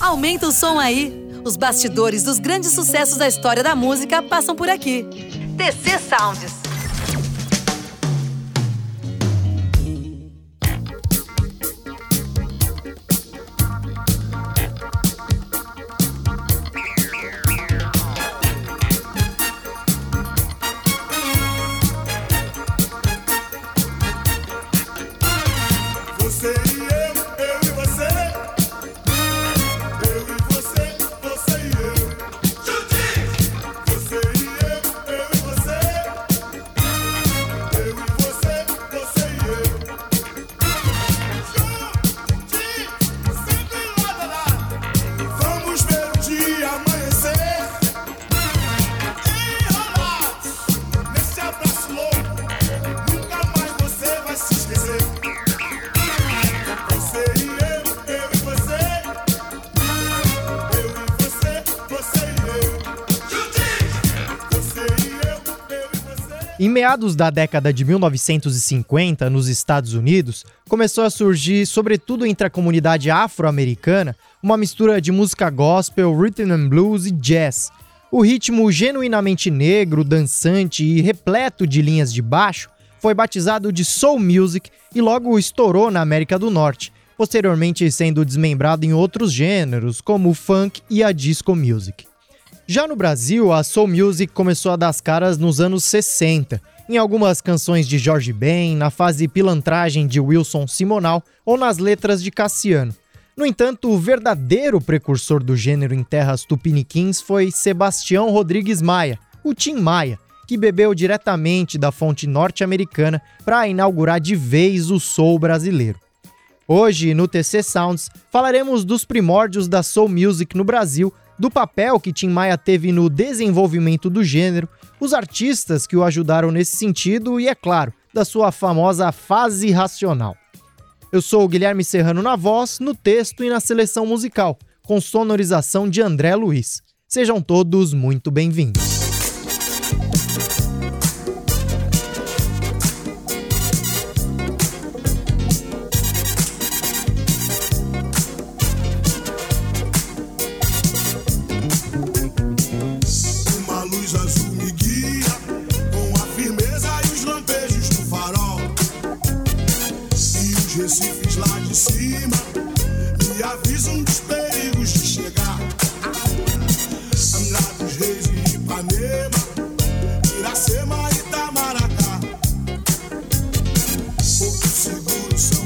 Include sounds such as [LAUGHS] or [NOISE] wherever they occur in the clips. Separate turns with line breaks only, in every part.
Aumenta o som aí. Os bastidores dos grandes sucessos da história da música passam por aqui. TC Sounds.
Em meados da década de 1950, nos Estados Unidos, começou a surgir, sobretudo entre a comunidade afro-americana, uma mistura de música gospel, rhythm and blues e jazz. O ritmo genuinamente negro, dançante e repleto de linhas de baixo foi batizado de soul music e logo estourou na América do Norte, posteriormente sendo desmembrado em outros gêneros, como o funk e a disco music. Já no Brasil, a soul music começou a dar as caras nos anos 60, em algumas canções de Jorge Ben, na fase pilantragem de Wilson Simonal ou nas letras de Cassiano. No entanto, o verdadeiro precursor do gênero em terras tupiniquins foi Sebastião Rodrigues Maia, o Tim Maia, que bebeu diretamente da fonte norte-americana para inaugurar de vez o soul brasileiro. Hoje, no TC Sounds, falaremos dos primórdios da soul music no Brasil do papel que Tim Maia teve no desenvolvimento do gênero, os artistas que o ajudaram nesse sentido e, é claro, da sua famosa fase racional. Eu sou o Guilherme Serrano na voz, no texto e na seleção musical, com sonorização de André Luiz. Sejam todos muito bem-vindos.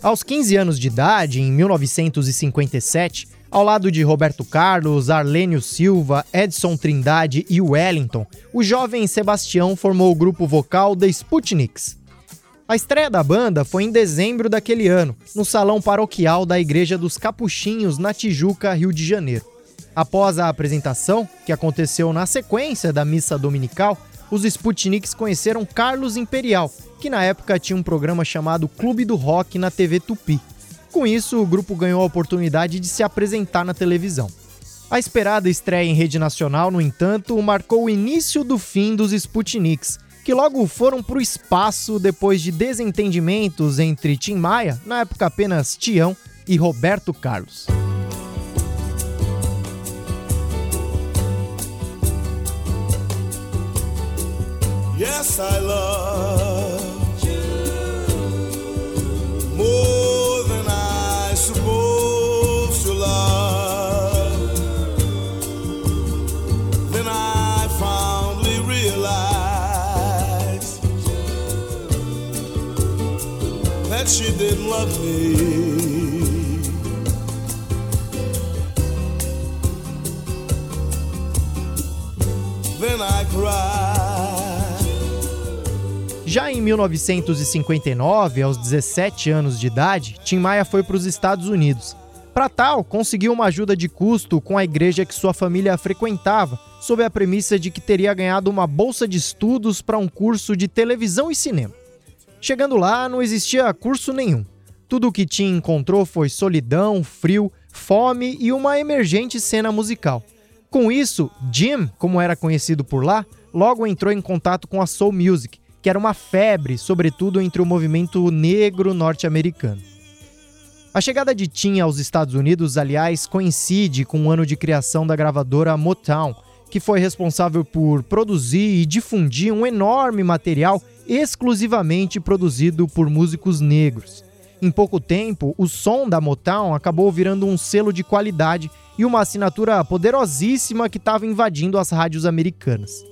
Aos 15 anos de idade, em 1957, ao lado de Roberto Carlos, Arlênio Silva, Edson Trindade e Wellington, o jovem Sebastião formou o grupo vocal The Sputniks. A estreia da banda foi em dezembro daquele ano, no salão paroquial da Igreja dos Capuchinhos, na Tijuca, Rio de Janeiro. Após a apresentação, que aconteceu na sequência da missa dominical, os Sputniks conheceram Carlos Imperial, que na época tinha um programa chamado Clube do Rock na TV Tupi. Com isso, o grupo ganhou a oportunidade de se apresentar na televisão. A esperada estreia em rede nacional, no entanto, marcou o início do fim dos Sputniks, que logo foram para o espaço depois de desentendimentos entre Tim Maia, na época apenas Tião, e Roberto Carlos. I love you more than I supposed to love. Then I finally realized that she didn't love me. Já em 1959, aos 17 anos de idade, Tim Maia foi para os Estados Unidos. Para tal, conseguiu uma ajuda de custo com a igreja que sua família frequentava, sob a premissa de que teria ganhado uma bolsa de estudos para um curso de televisão e cinema. Chegando lá, não existia curso nenhum. Tudo o que Tim encontrou foi solidão, frio, fome e uma emergente cena musical. Com isso, Jim, como era conhecido por lá, logo entrou em contato com a soul music, que era uma febre, sobretudo entre o movimento negro norte-americano. A chegada de Tim aos Estados Unidos, aliás, coincide com o ano de criação da gravadora Motown, que foi responsável por produzir e difundir um enorme material exclusivamente produzido por músicos negros. Em pouco tempo, o som da Motown acabou virando um selo de qualidade e uma assinatura poderosíssima que estava invadindo as rádios americanas.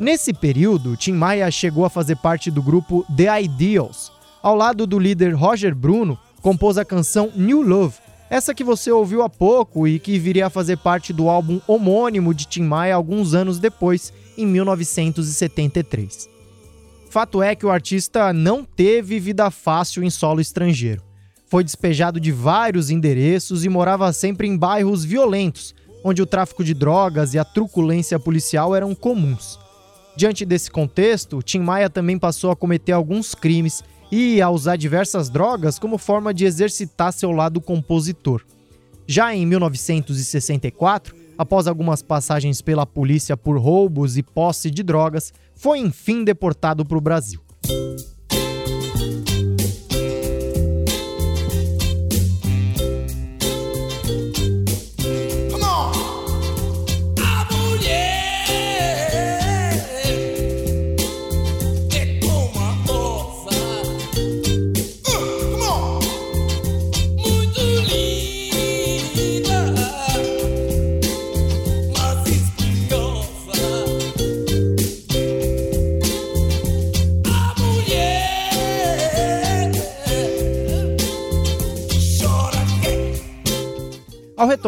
Nesse período, Tim Maia chegou a fazer parte do grupo The Ideals. Ao lado do líder Roger Bruno, compôs a canção New Love, essa que você ouviu há pouco e que viria a fazer parte do álbum homônimo de Tim Maia alguns anos depois, em 1973. Fato é que o artista não teve vida fácil em solo estrangeiro. Foi despejado de vários endereços e morava sempre em bairros violentos, onde o tráfico de drogas e a truculência policial eram comuns. Diante desse contexto, Tim Maia também passou a cometer alguns crimes e a usar diversas drogas como forma de exercitar seu lado compositor. Já em 1964, após algumas passagens pela polícia por roubos e posse de drogas, foi enfim deportado para o Brasil.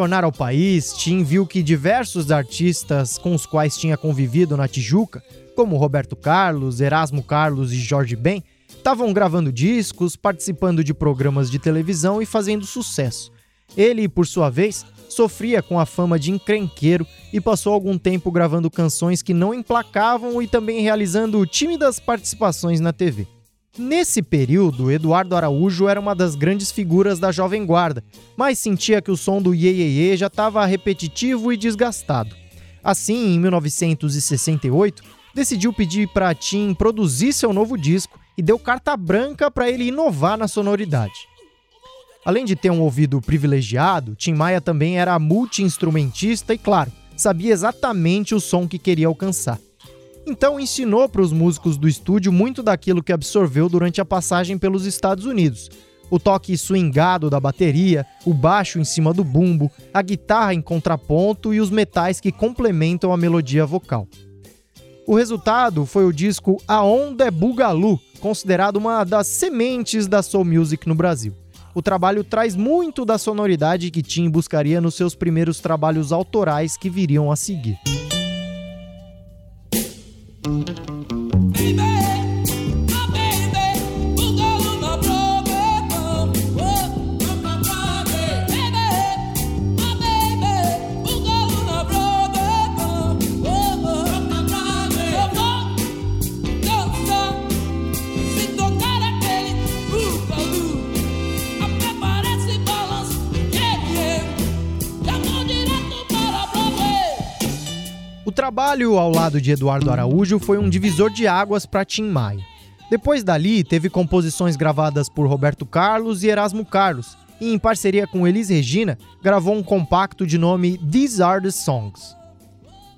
Retornar ao país, Tim viu que diversos artistas com os quais tinha convivido na Tijuca, como Roberto Carlos, Erasmo Carlos e Jorge Ben, estavam gravando discos, participando de programas de televisão e fazendo sucesso. Ele, por sua vez, sofria com a fama de encrenqueiro e passou algum tempo gravando canções que não emplacavam e também realizando tímidas participações na TV. Nesse período, Eduardo Araújo era uma das grandes figuras da Jovem Guarda, mas sentia que o som do Ye, Ye, Ye já estava repetitivo e desgastado. Assim, em 1968, decidiu pedir para Tim produzir seu novo disco e deu carta branca para ele inovar na sonoridade. Além de ter um ouvido privilegiado, Tim Maia também era multi-instrumentista e, claro, sabia exatamente o som que queria alcançar. Então ensinou para os músicos do estúdio muito daquilo que absorveu durante a passagem pelos Estados Unidos. O toque swingado da bateria, o baixo em cima do bumbo, a guitarra em contraponto e os metais que complementam a melodia vocal. O resultado foi o disco A Onda é Bugalu, considerado uma das sementes da soul music no Brasil. O trabalho traz muito da sonoridade que Tim buscaria nos seus primeiros trabalhos autorais que viriam a seguir. O trabalho ao lado de Eduardo Araújo foi um divisor de águas para Tim Maia. Depois dali, teve composições gravadas por Roberto Carlos e Erasmo Carlos, e em parceria com Elis Regina, gravou um compacto de nome These Are the Songs.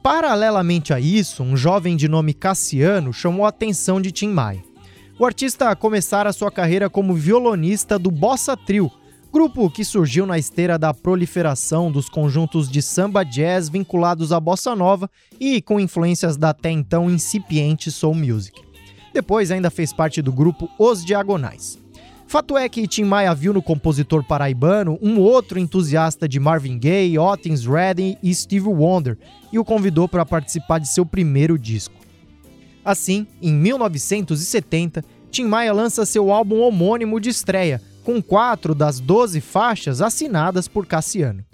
Paralelamente a isso, um jovem de nome Cassiano chamou a atenção de Tim Maia. O artista começara sua carreira como violonista do Bossa Trio, Grupo que surgiu na esteira da proliferação dos conjuntos de samba jazz vinculados à bossa nova e com influências da até então incipiente soul music. Depois ainda fez parte do grupo Os Diagonais. Fato é que Tim Maia viu no compositor paraibano um outro entusiasta de Marvin Gaye, Otis Redding e Steve Wonder e o convidou para participar de seu primeiro disco. Assim, em 1970, Tim Maia lança seu álbum homônimo de estreia, com quatro das 12 faixas assinadas por Cassiano.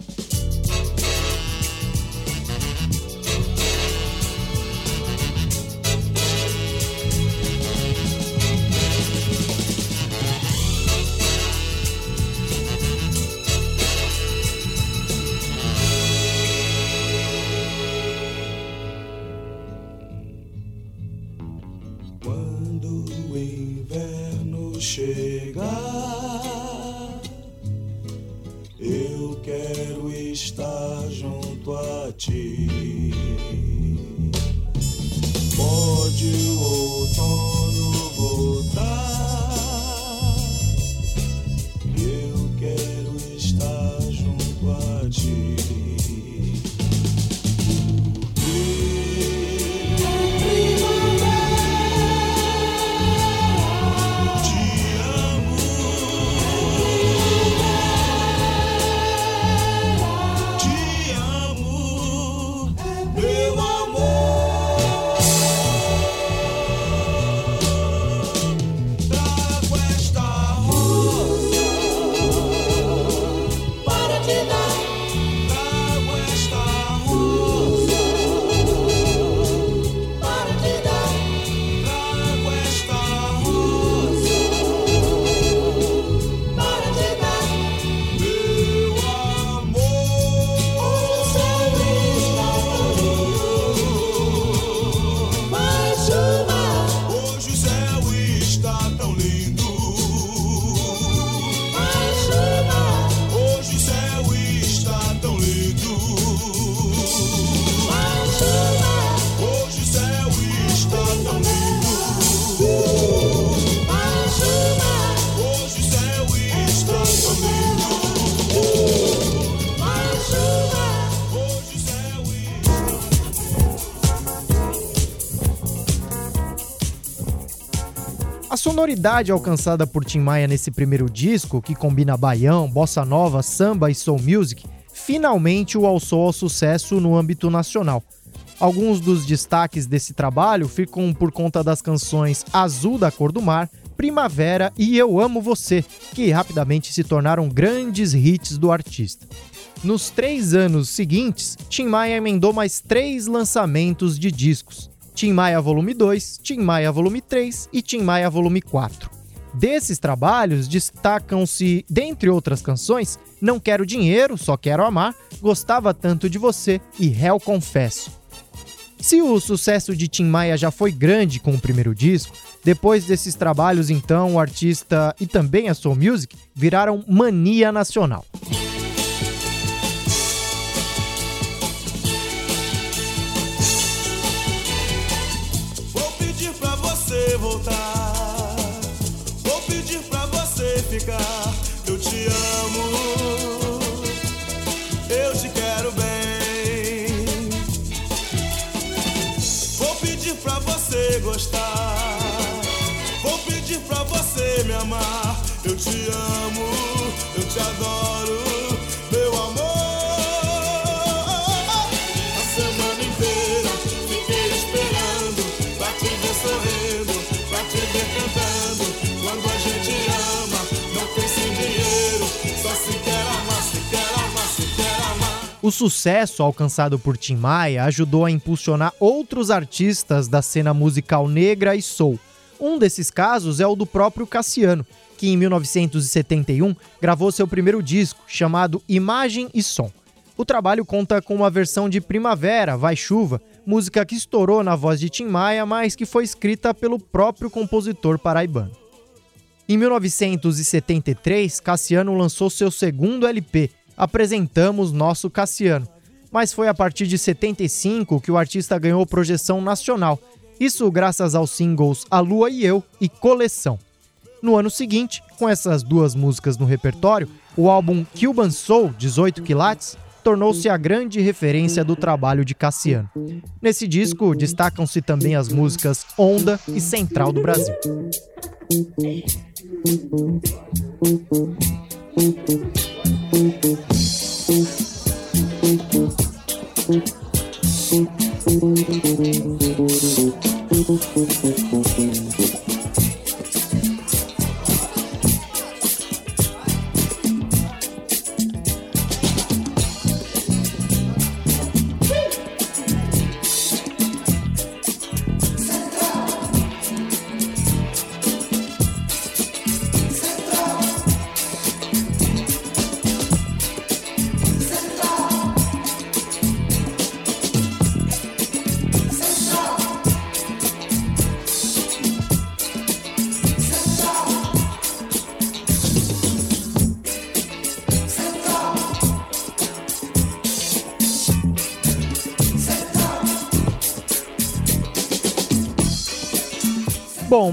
Sonoridade alcançada por Tim Maia nesse primeiro disco, que combina baião, bossa nova, samba e soul music, finalmente o alçou ao sucesso no âmbito nacional. Alguns dos destaques desse trabalho ficam por conta das canções Azul da Cor do Mar, Primavera e Eu Amo Você, que rapidamente se tornaram grandes hits do artista. Nos três anos seguintes, Tim Maia emendou mais três lançamentos de discos. Tim Maia Volume 2, Tim Maia Volume 3 e Tim Maia Volume 4. Desses trabalhos destacam-se, dentre outras canções, Não Quero Dinheiro, Só Quero Amar, Gostava Tanto de Você e Réu Confesso. Se o sucesso de Tim Maia já foi grande com o primeiro disco, depois desses trabalhos, então, o artista e também a Soul Music viraram mania nacional.
Eu te amo, eu te quero bem. Vou pedir pra você gostar. Vou pedir pra você me amar. Eu te amo, eu te adoro.
O sucesso alcançado por Tim Maia ajudou a impulsionar outros artistas da cena musical negra e soul. Um desses casos é o do próprio Cassiano, que em 1971 gravou seu primeiro disco, chamado Imagem e Som. O trabalho conta com uma versão de Primavera, Vai Chuva, música que estourou na voz de Tim Maia, mas que foi escrita pelo próprio compositor paraibano. Em 1973, Cassiano lançou seu segundo LP, apresentamos nosso Cassiano. Mas foi a partir de 75 que o artista ganhou projeção nacional, isso graças aos singles A Lua e Eu e Coleção. No ano seguinte, com essas duas músicas no repertório, o álbum Cuban Soul 18 Quilates tornou-se a grande referência do trabalho de Cassiano. Nesse disco destacam-se também as músicas Onda e Central do Brasil. Bom,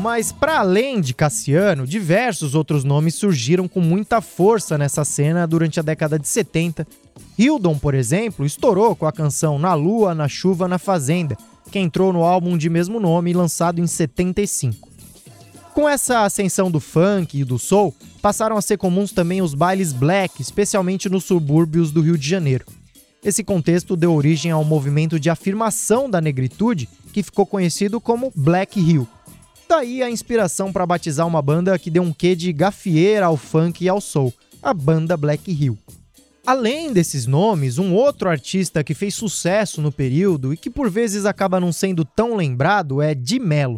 mas para além de Cassiano, diversos outros nomes surgiram com muita força nessa cena durante a década de 70. Hildon, por exemplo, estourou com a canção Na Lua, na Chuva, na Fazenda, que entrou no álbum de mesmo nome lançado em 75. Com essa ascensão do funk e do soul, passaram a ser comuns também os bailes black, especialmente nos subúrbios do Rio de Janeiro. Esse contexto deu origem ao movimento de afirmação da negritude que ficou conhecido como Black Hill. Daí a inspiração para batizar uma banda que deu um quê de gafieira ao funk e ao soul, a banda Black Hill. Além desses nomes, um outro artista que fez sucesso no período e que por vezes acaba não sendo tão lembrado é Di Mello.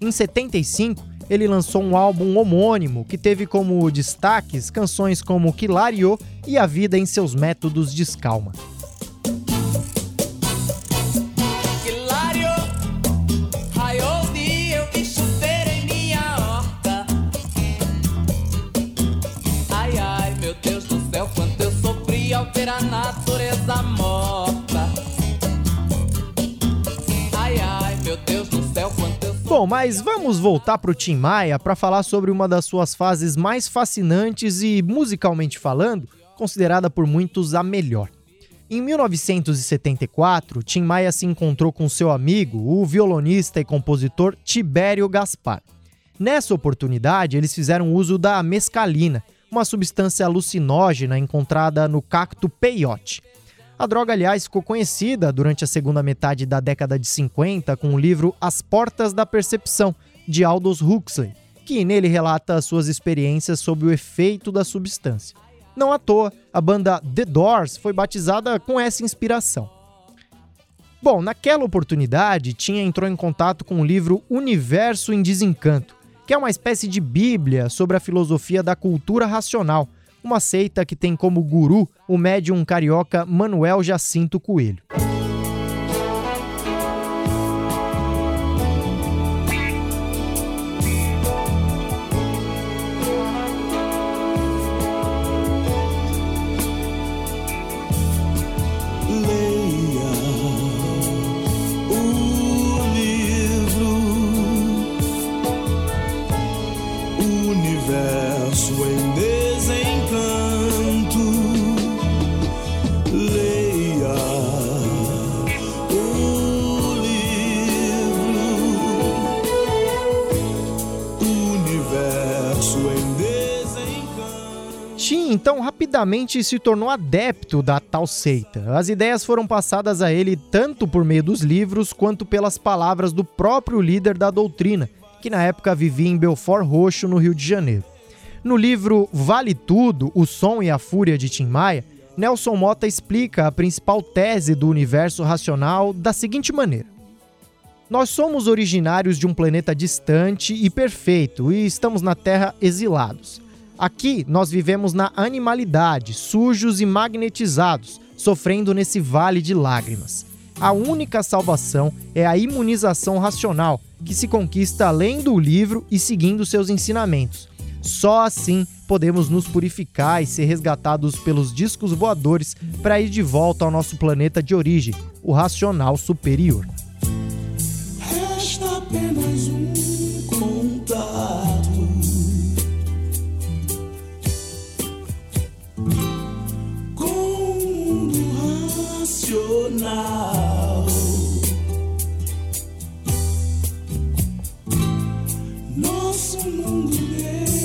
Em 75, ele lançou um álbum homônimo que teve como destaques canções como Quilario e A Vida em Seus Métodos de
ver a natureza morta. Ai, ai, meu Deus do céu, quanto eu
Bom, mas vamos voltar para o Tim Maia para falar sobre uma das suas fases mais fascinantes e, musicalmente falando, considerada por muitos a melhor. Em 1974, Tim Maia se encontrou com seu amigo, o violonista e compositor Tibério Gaspar. Nessa oportunidade, eles fizeram uso da mescalina, uma substância alucinógena encontrada no cacto peyote. A droga, aliás, ficou conhecida durante a segunda metade da década de 50 com o livro As Portas da Percepção, de Aldous Huxley, que nele relata suas experiências sob o efeito da substância. Não à toa, a banda The Doors foi batizada com essa inspiração. Bom, naquela oportunidade, Tinha entrou em contato com o livro Universo em Desencanto, que é uma espécie de bíblia sobre a filosofia da cultura racional, uma seita que tem como guru o médium carioca Manuel Jacinto Coelho. Rapidamente se tornou adepto da tal seita. As ideias foram passadas a ele tanto por meio dos livros quanto pelas palavras do próprio líder da doutrina, que na época vivia em Belfort Roxo, no Rio de Janeiro. No livro Vale Tudo: O Som e a Fúria de Tim Maia, Nelson Mota explica a principal tese do universo racional da seguinte maneira: Nós somos originários de um planeta distante e perfeito e estamos na Terra exilados. Aqui nós vivemos na animalidade, sujos e magnetizados, sofrendo nesse vale de lágrimas. A única salvação é a imunização racional, que se conquista além do livro e seguindo seus ensinamentos. Só assim podemos nos purificar e ser resgatados pelos discos voadores para ir de volta ao nosso planeta de origem, o racional superior.
Resta apenas nacional. Nosso mundo de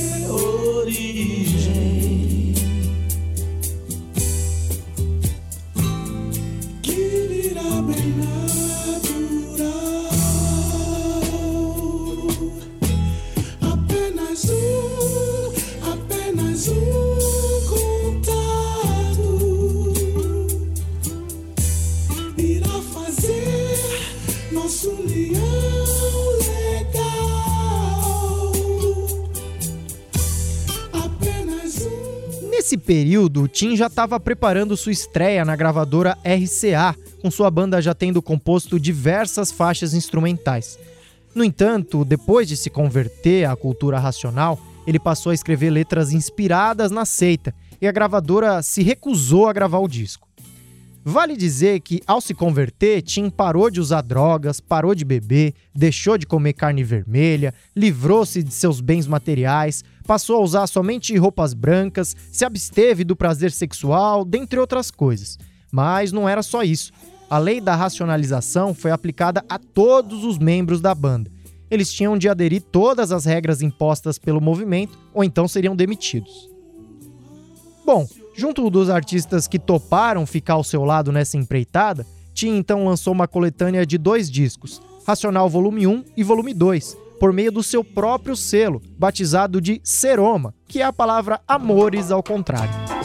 período, Tim já estava preparando sua estreia na gravadora RCA, com sua banda já tendo composto diversas faixas instrumentais. No entanto, depois de se converter à cultura racional, ele passou a escrever letras inspiradas na seita e a gravadora se recusou a gravar o disco. Vale dizer que, ao se converter, Tim parou de usar drogas, parou de beber, deixou de comer carne vermelha, livrou-se de seus bens materiais, passou a usar somente roupas brancas, se absteve do prazer sexual, dentre outras coisas. Mas não era só isso. A lei da racionalização foi aplicada a todos os membros da banda. Eles tinham de aderir todas as regras impostas pelo movimento ou então seriam demitidos. Bom, Junto dos artistas que toparam ficar ao seu lado nessa empreitada, Tim então lançou uma coletânea de dois discos, Racional Volume 1 e Volume 2, por meio do seu próprio selo, batizado de Seroma, que é a palavra amores ao contrário.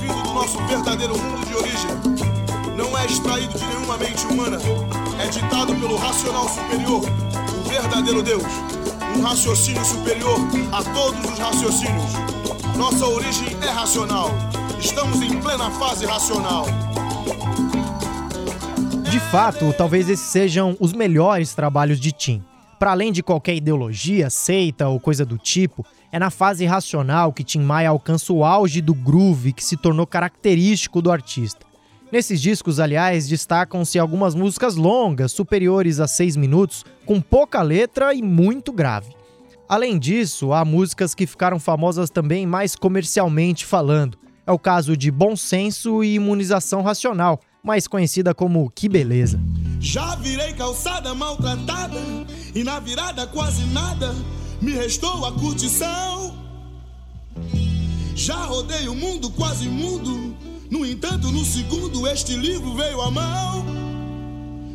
Vindo do nosso verdadeiro mundo de origem. Não é extraído de nenhuma mente humana. É ditado pelo racional superior, o verdadeiro Deus. Um raciocínio superior a todos os raciocínios. Nossa origem é racional. Estamos em plena fase racional.
De fato, talvez esses sejam os melhores trabalhos de Tim. Para além de qualquer ideologia, seita ou coisa do tipo, é na fase racional que Tim Maia alcança o auge do groove que se tornou característico do artista. Nesses discos, aliás, destacam-se algumas músicas longas, superiores a seis minutos, com pouca letra e muito grave. Além disso, há músicas que ficaram famosas também mais comercialmente falando, é o caso de bom senso e imunização racional, mais conhecida como Que Beleza.
Já virei calçada maltratada e na virada quase nada me restou a curtição. Já rodei o mundo quase mundo, no entanto, no segundo este livro veio à mão.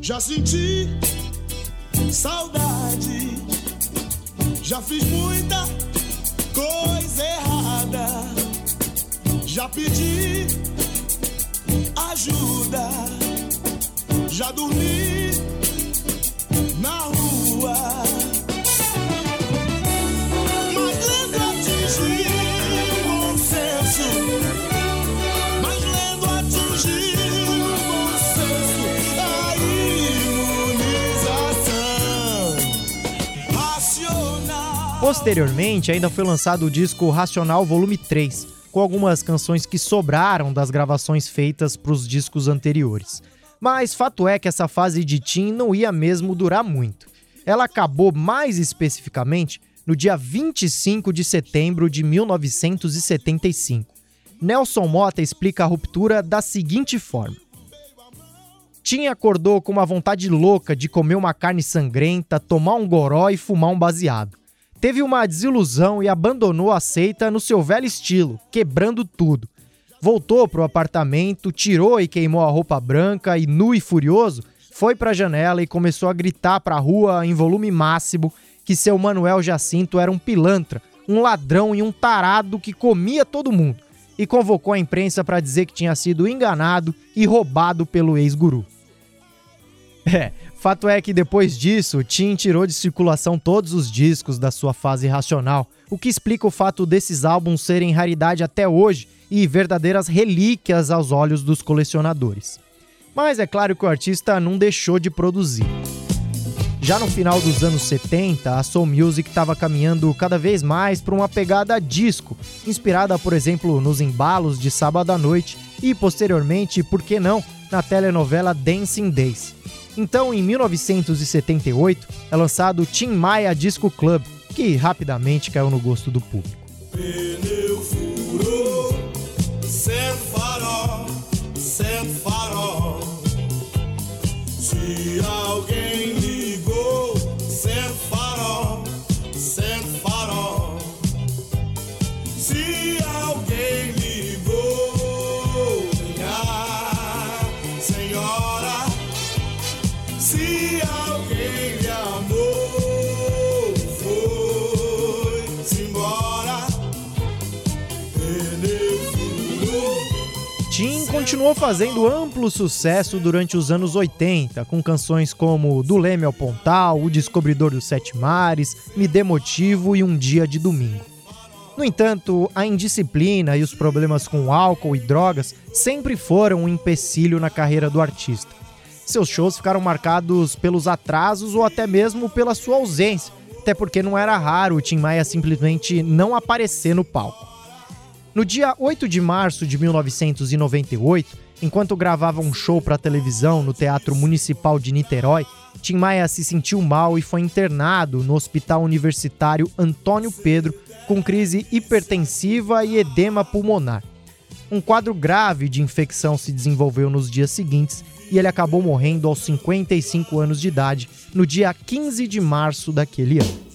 Já senti saudade, já fiz muita coisa errada. Já pedi ajuda, já dormi
Posteriormente, ainda foi lançado o disco Racional Volume 3 com algumas canções que sobraram das gravações feitas para os discos anteriores. Mas fato é que essa fase de Tim não ia mesmo durar muito. Ela acabou mais especificamente no dia 25 de setembro de 1975. Nelson Mota explica a ruptura da seguinte forma: Tim acordou com uma vontade louca de comer uma carne sangrenta, tomar um goró e fumar um baseado teve uma desilusão e abandonou a seita no seu velho estilo, quebrando tudo. Voltou para o apartamento, tirou e queimou a roupa branca e, nu e furioso, foi para a janela e começou a gritar para a rua em volume máximo que seu Manuel Jacinto era um pilantra, um ladrão e um tarado que comia todo mundo, e convocou a imprensa para dizer que tinha sido enganado e roubado pelo ex-guru. [LAUGHS] É, Fato é que depois disso, Tim tirou de circulação todos os discos da sua fase racional, o que explica o fato desses álbuns serem raridade até hoje e verdadeiras relíquias aos olhos dos colecionadores. Mas é claro que o artista não deixou de produzir. Já no final dos anos 70, a soul music estava caminhando cada vez mais para uma pegada disco, inspirada, por exemplo, nos embalos de sábado à noite e, posteriormente, por que não, na telenovela Dancing Days. Então, em 1978, é lançado o Tim Maia Disco Club, que rapidamente caiu no gosto do público. says continuou fazendo amplo sucesso durante os anos 80, com canções como Do Leme ao Pontal, O Descobridor dos Sete Mares, Me Dê Motivo e Um Dia de Domingo. No entanto, a indisciplina e os problemas com álcool e drogas sempre foram um empecilho na carreira do artista. Seus shows ficaram marcados pelos atrasos ou até mesmo pela sua ausência, até porque não era raro o Tim Maia simplesmente não aparecer no palco. No dia 8 de março de 1998, enquanto gravava um show para televisão no Teatro Municipal de Niterói, Tim Maia se sentiu mal e foi internado no Hospital Universitário Antônio Pedro com crise hipertensiva e edema pulmonar. Um quadro grave de infecção se desenvolveu nos dias seguintes e ele acabou morrendo aos 55 anos de idade, no dia 15 de março daquele ano.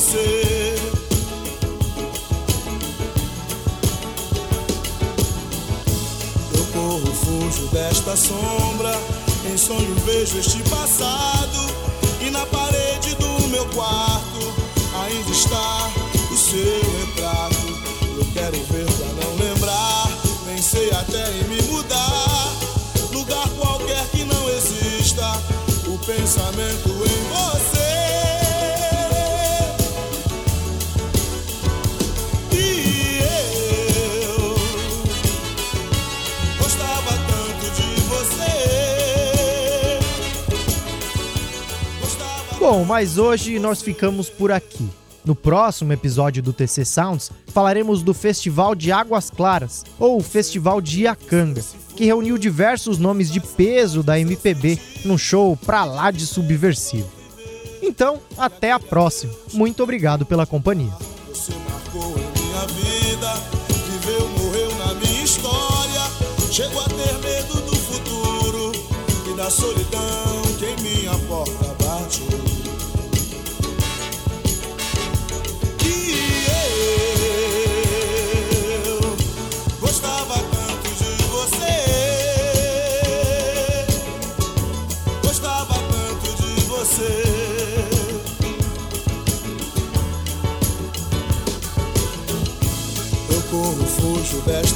Você. Eu corro, fujo desta sombra. Em sonho vejo este passado. E na parede do meu quarto ainda está o seu retrato. Eu quero ver pra não lembrar. Pensei até em me mudar. Lugar qualquer que não exista. O pensamento
Bom, mas hoje nós ficamos por aqui. No próximo episódio do TC Sounds, falaremos do Festival de Águas Claras, ou Festival de Iacanga, que reuniu diversos nomes de peso da MPB num show pra lá de subversivo. Então, até a próxima. Muito obrigado pela companhia.
Você marcou em minha vida, viveu, morreu na minha história. Chego a ter medo do futuro e da solidão que em minha porta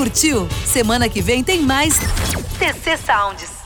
curtiu? Semana que vem tem mais TC Sounds.